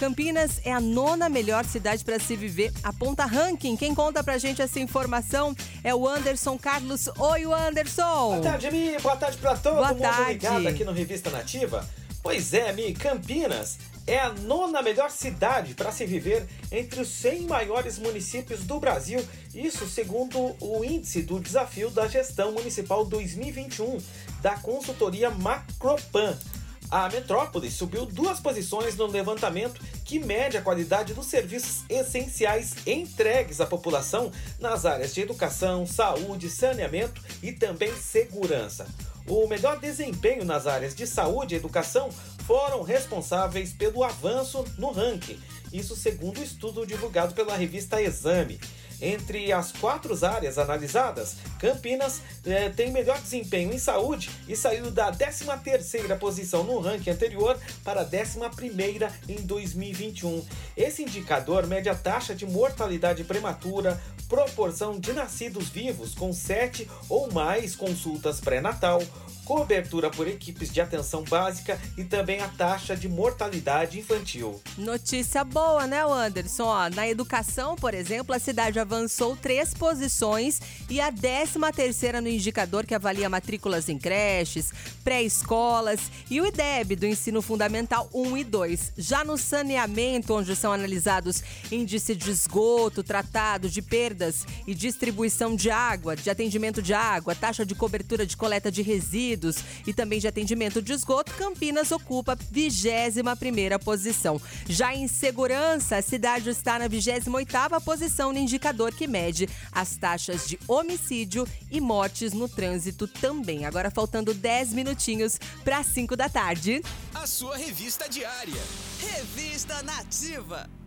Campinas é a nona melhor cidade para se viver, aponta ranking. Quem conta pra gente essa informação é o Anderson Carlos. Oi, Anderson! Boa tarde, Mi. Boa tarde pra todo Boa mundo tarde. ligado aqui no Revista Nativa. Pois é, Mi, Campinas é a nona melhor cidade para se viver entre os 100 maiores municípios do Brasil. Isso segundo o índice do Desafio da Gestão Municipal 2021 da consultoria Macropan. A metrópole subiu duas posições no levantamento que mede a qualidade dos serviços essenciais entregues à população nas áreas de educação, saúde, saneamento e também segurança. O melhor desempenho nas áreas de saúde e educação foram responsáveis pelo avanço no ranking, isso segundo o estudo divulgado pela revista Exame. Entre as quatro áreas analisadas, Campinas eh, tem melhor desempenho em saúde e saiu da 13ª posição no ranking anterior para a 11ª em 2021. Esse indicador mede a taxa de mortalidade prematura, proporção de nascidos vivos com 7 ou mais consultas pré-natal, cobertura por equipes de atenção básica e também a taxa de mortalidade infantil. Notícia boa, né, Anderson? Ó, na educação, por exemplo, a cidade avançou três posições e a 13 terceira no indicador que avalia matrículas em creches, pré-escolas e o IDEB do ensino fundamental 1 e 2. Já no saneamento, onde são analisados índice de esgoto, tratado de perdas e distribuição de água, de atendimento de água, taxa de cobertura de coleta de resíduos, e também de atendimento de esgoto, Campinas ocupa 21ª posição. Já em segurança, a cidade está na 28ª posição no indicador que mede as taxas de homicídio e mortes no trânsito também. Agora faltando 10 minutinhos para 5 da tarde. A sua revista diária. Revista Nativa.